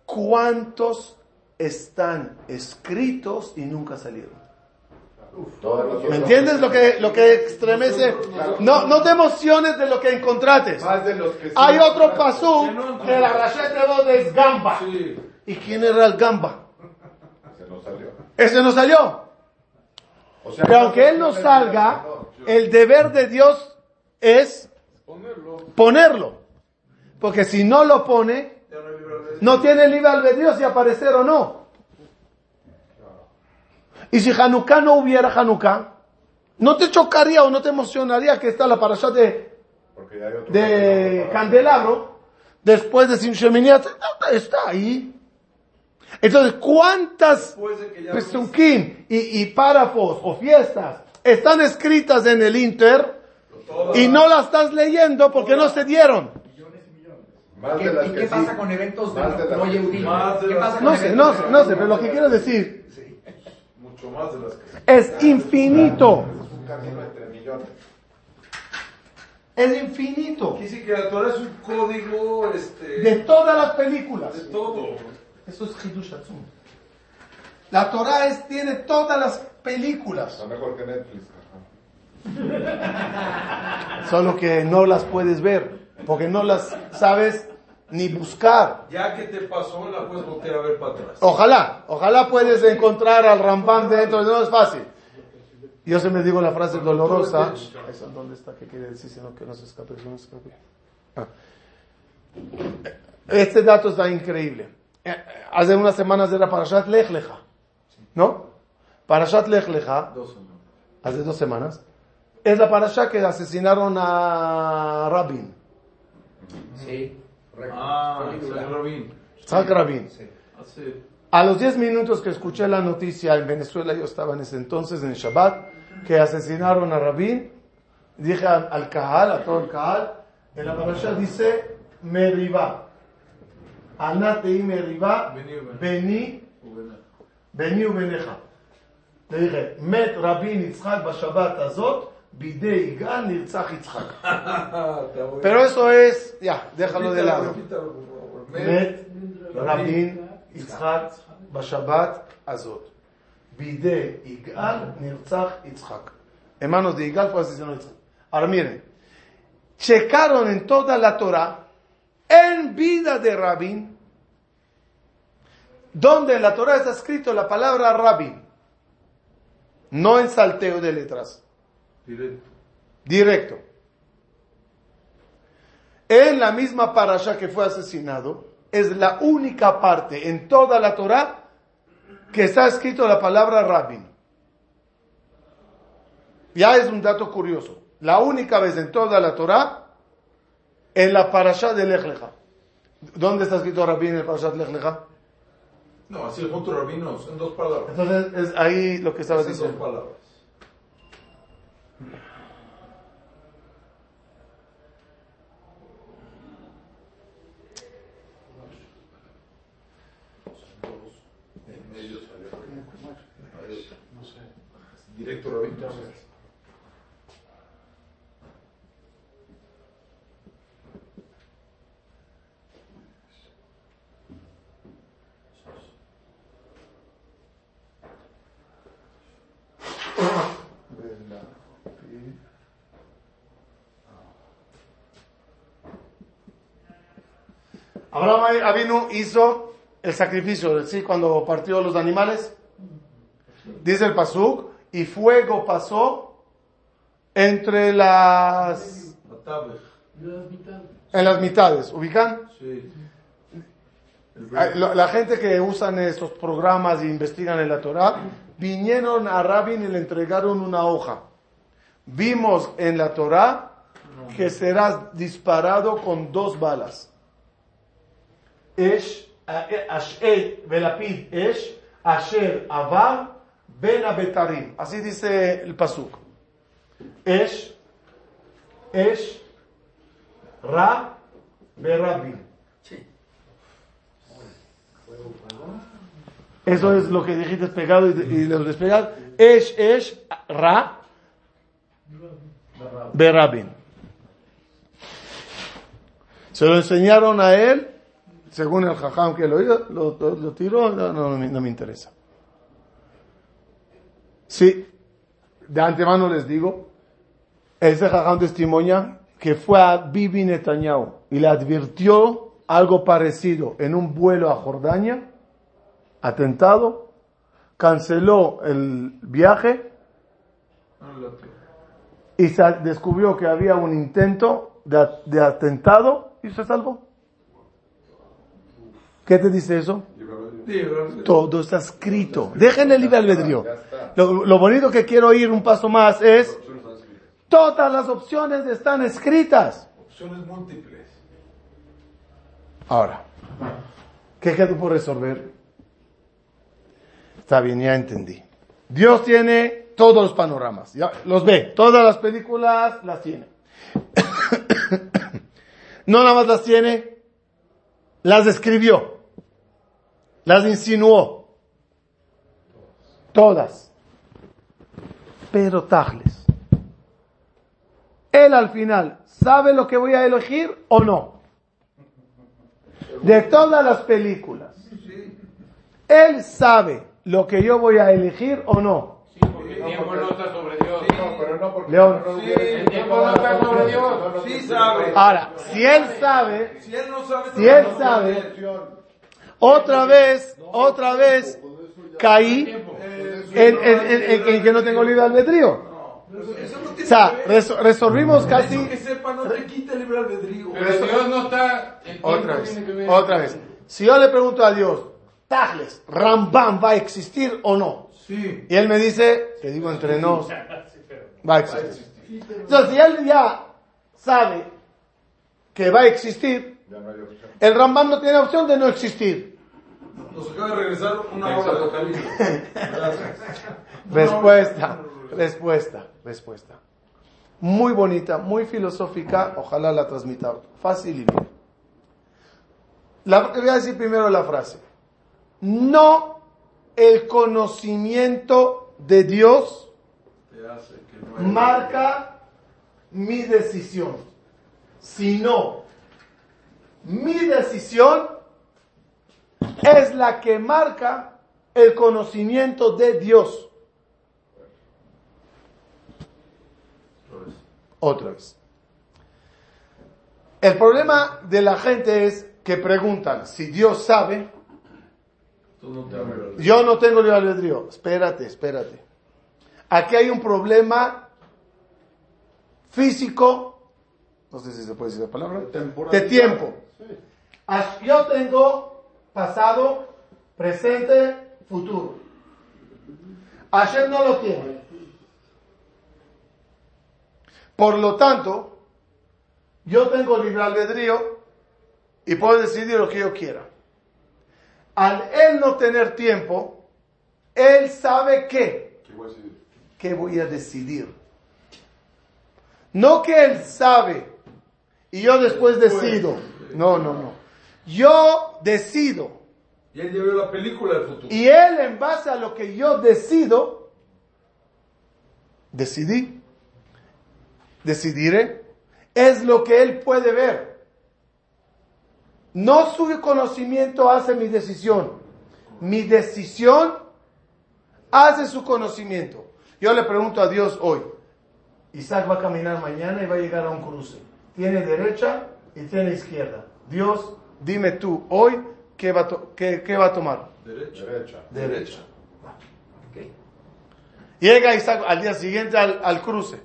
¿Cuántos están escritos y nunca salieron? ¿Me entiendes lo que, lo que estremece? No, no te emociones de lo que de sí Hay otro pasú que la Rashet Tevot es Gamba. ¿Y quién era el Gamba? Salió. Ese no salió. Pero aunque él no salga, el deber de Dios es Ponerlo. Porque si no lo pone, no tiene libre albedrío si aparecer o no. Y si Hanukkah no hubiera Hanukkah, ¿no te chocaría o no te emocionaría que está la parasha de, Porque ya hay otro de Candelabro después de Sim Sheminiat? Está ahí. Entonces, ¿cuántas de pesukim y, y párrafos o fiestas están escritas en el Inter y no las estás leyendo porque no se dieron? Más ¿Qué- de las ¿Y que qué sí. pasa con eventos de de no, las no sé, no sé, no sé, pero lo que quiero decir más de las que es infinito. Es un camino entre millones. Es infinito. Aquí sí que la Torah es un código este, De todas las películas. de todo. Eso es Hidush Atzum. La Torah es, tiene todas las películas. Está mejor que Netflix. Solo que no las puedes ver. Porque no las sabes ni buscar. Ya que te pasó, la puedes voltear a ver para atrás. Ojalá, ojalá puedes encontrar al Rambam dentro, no es fácil. Yo siempre digo la frase dolorosa. Esa, ¿Dónde está? ¿Qué quiere decir? Sino que no se escape, que no se escape. Ah. Este dato está increíble. Eh, Hace unas semanas era Parashat Lech Lecha. ¿No? Parashat Lech Lecha, Dos semanas. hace dos semanas, es la parasha que asesinaron a Rabin, Sí. Ah, Rabin. Rabin. A los 10 minutos que escuché la noticia en Venezuela, yo estaba en ese entonces, en Shabbat, que asesinaron a Rabin, dije al, Kahal, a todo el Kahal, en la parasha dice, Meribá. Anatei Meribá, Beni, Beni Ubeneja. Le dije, Met Rabin Yitzhak Bashabat Azot, Bidei Gan *laughs* Pero eso es, ya, déjalo de lado. Met Rabin Yitzhak Bashabat Azot. Bidei Igal Nirtzach Yitzhak. En de Igal pues fue asesinado Yitzhak. Ahora miren, checaron en toda la Torah, en vida de Rabin, donde en la Torah está escrito la palabra Rabin, no en salteo de letras. Directo. directo. En la misma parasha que fue asesinado, es la única parte en toda la Torah que está escrito la palabra Rabin. Ya es un dato curioso. La única vez en toda la Torah, en la parasha de Lech Lecha. ¿Dónde está escrito Rabin en el parasha de Lech Lecha? No, así junto rabinos, en dos palabras. Entonces es ahí lo que estabas En dos diciendo. palabras. Directo Rabito. Abraham Avinu hizo el sacrificio, ¿sí? Cuando partió los animales. Dice el Pasuk, y fuego pasó entre las, en las mitades. ¿Ubican? Sí. La gente que usan estos programas e investigan en la Torah, vinieron a Rabin y le entregaron una hoja. Vimos en la Torah que serás disparado con dos balas. Esh, eh, Asher, Velapid, Esh, Asher, Avar, Ben Abetarim. Así dice el Pasuk. Esh, Esh, Ra, Berabim. Eso es lo que dijiste pegado y, y lo despegar. Esh, Esh, Ra, Berabin. Se lo enseñaron a él, según el jajam que lo, lo, lo- tiró, no, no, no me- interesa. Sí, de antemano les digo, ese jajam testimonia que fue a Bibi Netanyahu y le advirtió algo parecido en un vuelo a Jordania, atentado, canceló el viaje y descubrió que había un intento de, de atentado y se salvó. ¿Qué te dice eso? Todo está escrito. Dejen el libre albedrío. Lo, lo bonito que quiero ir un paso más es, todas las opciones están escritas. Opciones múltiples. Ahora, ¿qué quedó por resolver? Está bien, ya entendí. Dios tiene todos los panoramas, ya los ve, todas las películas las tiene. *coughs* no nada más las tiene, las describió, las insinuó, todas. Pero Tajles, él al final, ¿sabe lo que voy a elegir o no? De todas las películas, él sabe lo que yo voy a elegir o no. Sí, porque el tiempo no está sobre Dios. No, pero no porque León. hubiera El tiempo no está sobre Dios. Sí sabe. Ahora, si él sabe, Si él no sabe, si él sabe, otra vez, otra vez caí en, en- en- en- en que no tengo libre albedrío. Eso no O sea, resolvimos casi Eso que sepa no te quita el libre albedrío. Pero Dios no está. Otra vez, otra vez. Si yo le pregunto a Dios, Tajles, Rambam va a existir o no, Sí. y él me dice, te digo entre nos, va a existir. Entonces, si él ya sabe que va a existir, el Rambam no tiene opción de no existir. Nos acaba de regresar una hora de Apocalipsis. *laughs* Respuesta, respuesta, respuesta. Muy bonita, muy filosófica, ojalá la transmita fácil y bien. La, voy a decir primero la frase. No el conocimiento de Dios marca mi decisión, sino mi decisión es la que marca el conocimiento de Dios. Otra vez. El problema de la gente es que preguntan si Dios sabe. No. Yo no tengo libre albedrío. Espérate, espérate. Aquí hay un problema físico, no sé si se puede decir la palabra, de Temporalidad. tiempo. Yo tengo pasado, presente, futuro. Ayer no lo tiene. Por lo tanto, yo tengo libre albedrío y puedo decidir lo que yo quiera. Al él no tener tiempo, él sabe qué, ¿Qué voy a decir? que voy a decidir. No que él sabe y yo después decido. No, no, no. Yo decido. Y él ya vio la película del futuro. Y él en base a lo que yo decido, decidí, decidiré, es lo que él puede ver. No su conocimiento hace mi decisión. Mi decisión hace su conocimiento. Yo le pregunto a Dios hoy, Isaac va a caminar mañana y va a llegar a un cruce. Tiene derecha y tiene izquierda. Dios, dime tú hoy qué va to- qué- qué va a tomar. Derecha. Derecha. Derecha. Llega Isaac al día siguiente al, al cruce.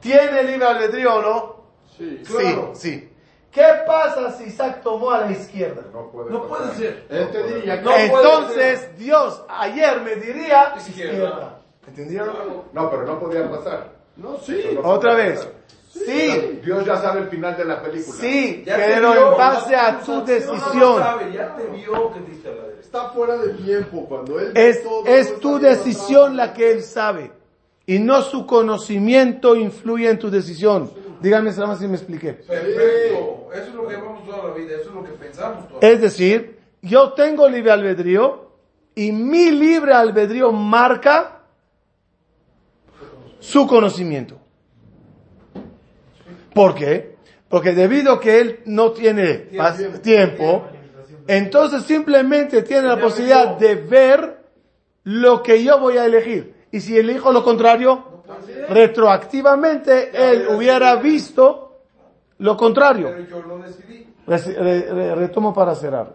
¿Tiene libre albedrío o no? Sí. Claro. Sí, sí. ¿Qué pasa si Isaac tomó a la izquierda? No puede, No puede ser. Él te diría, No puede Entonces Dios ayer me diría Izquierda. izquierda. ¿Entendieron? No, pero no podía pasar. No, sí. Otra vez. pasar. Sí, Dios ya sabe el final de la película. sí, Ya pero vio, en base a no, tu no decisión. sabe, ya te vio que diste a la. Está fuera de tiempo cuando él Es, todo es tu decisión la que él sabe. Y no su conocimiento influye en tu decisión. Díganme nada más si me expliqué. Perfecto. Eso es lo que vamos toda la vida, eso es lo que pensamos toda Es decir, yo tengo libre albedrío y mi libre albedrío marca su conocimiento. ¿Por qué? Porque debido a que él no tiene pas- tiempo, entonces simplemente tiene la posibilidad de ver lo que yo voy a elegir. Y si elijo lo contrario, retroactivamente él hubiera visto lo contrario. Pero yo lo decidí. Reci- re- re- retomo para cerrar.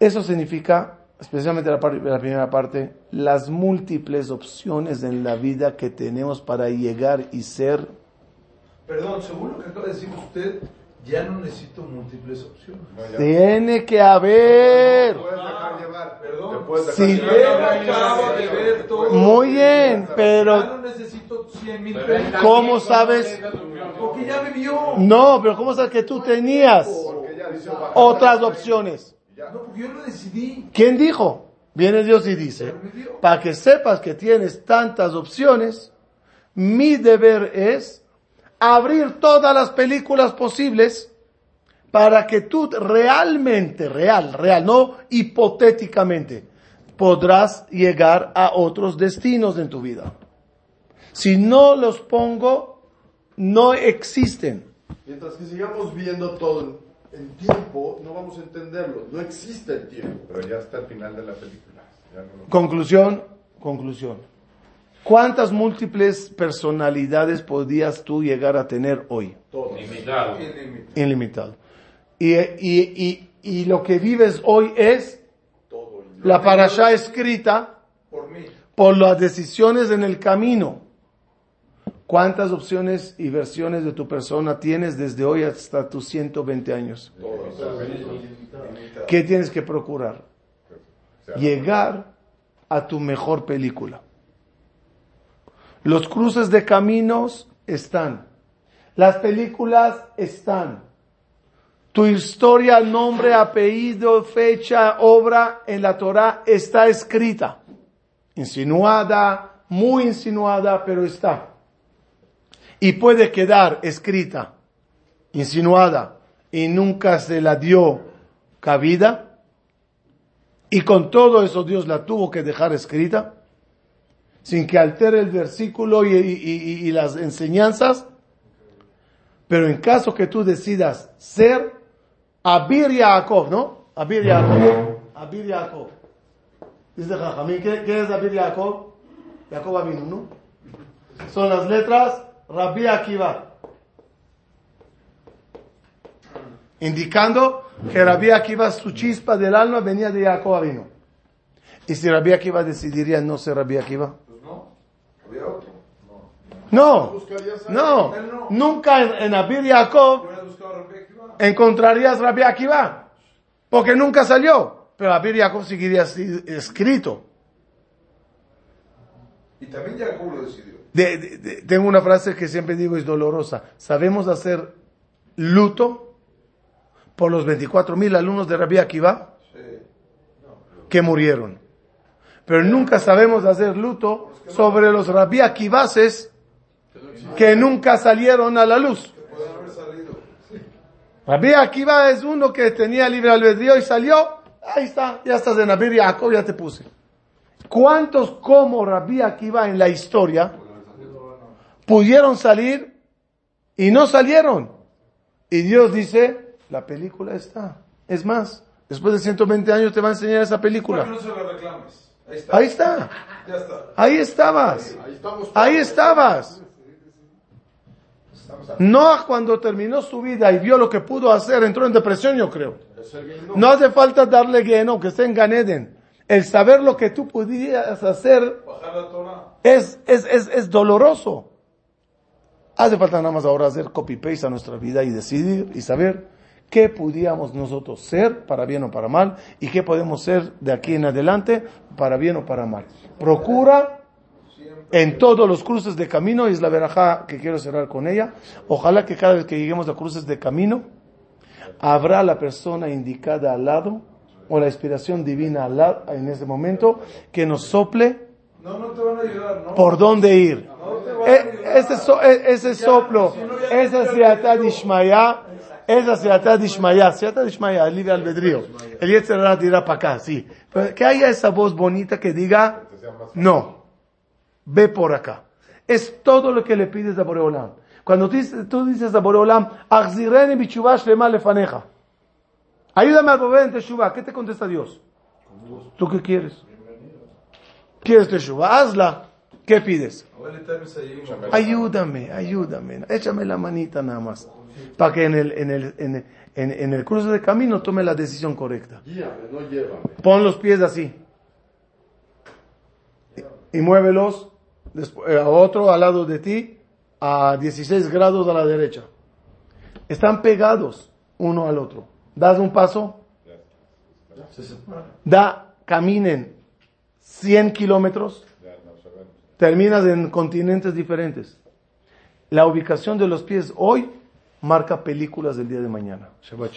Eso significa, especialmente la primera parte, las múltiples opciones en la vida que tenemos para llegar y ser. Perdón, según lo que acaba de decir usted, ya no necesito múltiples opciones. No, ya. Tiene que haber. Te puedes dejar llevar. Perdón. Sí. acaba de ver todo. Muy bien, Ya pero no necesito 100 mil ¿Cómo sabes? Porque ya me vio. no, pero ¿cómo sabes que tú tenías ya otras opciones? Ya. No, porque yo lo decidí. ¿Quién dijo? Viene Dios y dice, para que sepas que tienes tantas opciones, mi deber es abrir todas las películas posibles para que tú realmente, real, real, no hipotéticamente, podrás llegar a otros destinos en tu vida. Si no los pongo, no existen. Mientras que sigamos viendo todo en, tiempo, no vamos a entenderlo. No existe el tiempo. Pero ya está el final de la película. Ya no lo- Conclusión, conclusión. ¿Cuántas múltiples personalidades podías tú llegar a tener hoy? Todo. Limitado. Ilimitado. Y, y, y, y lo que vives hoy es Todo. la parasha escrita Por mí. por las decisiones en el camino. ¿Cuántas opciones y versiones de tu persona tienes desde hoy hasta tus 120 años? ¿Qué tienes que procurar? Llegar a tu mejor película. Los cruces de caminos están. Las películas están. Tu historia, nombre, apellido, fecha, obra en la Torah está escrita. Insinuada, muy insinuada, pero está. Y puede quedar escrita, insinuada, y nunca se la dio cabida. Y con todo eso Dios la tuvo que dejar escrita, sin que altere el versículo y, las enseñanzas. Pero en caso que tú decidas ser Abir Yaakov, ¿no? Abir Yaakov. Abir Yaakov. Dice Jajamín, ¿qué, qué es Abir Yaakov? Jacob Avinu, ¿no? Son las letras Rabbi Akiva. Indicando que Rabbi Akiva, su chispa del alma venía de Jacob Avinu. Y si Rabbi Akiva decidiría no ser Rabbi Akiva. No. Otro. No, nunca en, en Abir Jacob encontrarías Rabbi Akiva, porque nunca salió, pero Abir Jacob seguiría así escrito. Y también Jacob lo decidió. De- de- de- tengo una frase que siempre digo es dolorosa. Sabemos hacer luto por los 24 mil alumnos de Rabbi Akiva Sí. que murieron. Pero nunca sabemos hacer luto sobre los Rabbi Akivases que nunca salieron a la luz. Rabbi Akiva es uno que tenía libre albedrío y salió. Ahí está, ya estás en Abir Yaakov, ya te puse. ¿Cuántos como Rabbi Akiva en la historia pudieron salir y no salieron? Y Dios dice, la película está. Es más, después de 120 años te va a enseñar esa ¿Por qué película. no se la reclames? Ahí está. Ahí estabas. Ahí estabas. Noah cuando terminó su vida y vio lo que pudo hacer, entró en depresión, yo creo. No hace falta darle que no, que esté en Ganeden. El saber lo que tú podías hacer es, es, es, es doloroso. Hace falta nada más ahora hacer copy-paste a nuestra vida y decidir y saber qué podíamos nosotros ser para bien o para mal y qué podemos ser de aquí en adelante para bien o para mal. Procura en todos los cruces de camino, y es la verajá que quiero cerrar con ella, ojalá que cada vez que lleguemos a cruces de camino, habrá la persona indicada al lado o la inspiración divina al lado en ese momento que nos sople No, no te van a ayudar, ¿no? por dónde ir. No te van a E- ese, so- e- ese soplo, esa siatad ishmaya, esa siatad ishmaya, siatad ishmaya, el libre albedrío. El Yetzirah dirá para acá, sí. Pero que haya esa voz bonita que diga, no, ve por acá. Es todo lo que le pides a Boreolam. Cuando tú dices, tú dices a Boreolam, "Achzireni bitshuva shlema lefaneja". Ayúdame a volver en Teshuvah. ¿Qué te contesta Dios? ¿Tú qué quieres? ¿Quieres Teshuvah? Hazla. ¿Qué pides? Ayúdame, ayúdame, échame la manita nada más, para que en el, en el, en el, en, en el cruce de camino tome la decisión correcta. Guíame, no llévame. Pon los pies así y muévelos despu- eh, a otro al lado de ti a 16 grados a la derecha. Están pegados uno al otro. Das un paso, da, caminen 100 kilómetros, terminas en continentes diferentes. La ubicación de los pies hoy marca películas del día de mañana. Shabbat.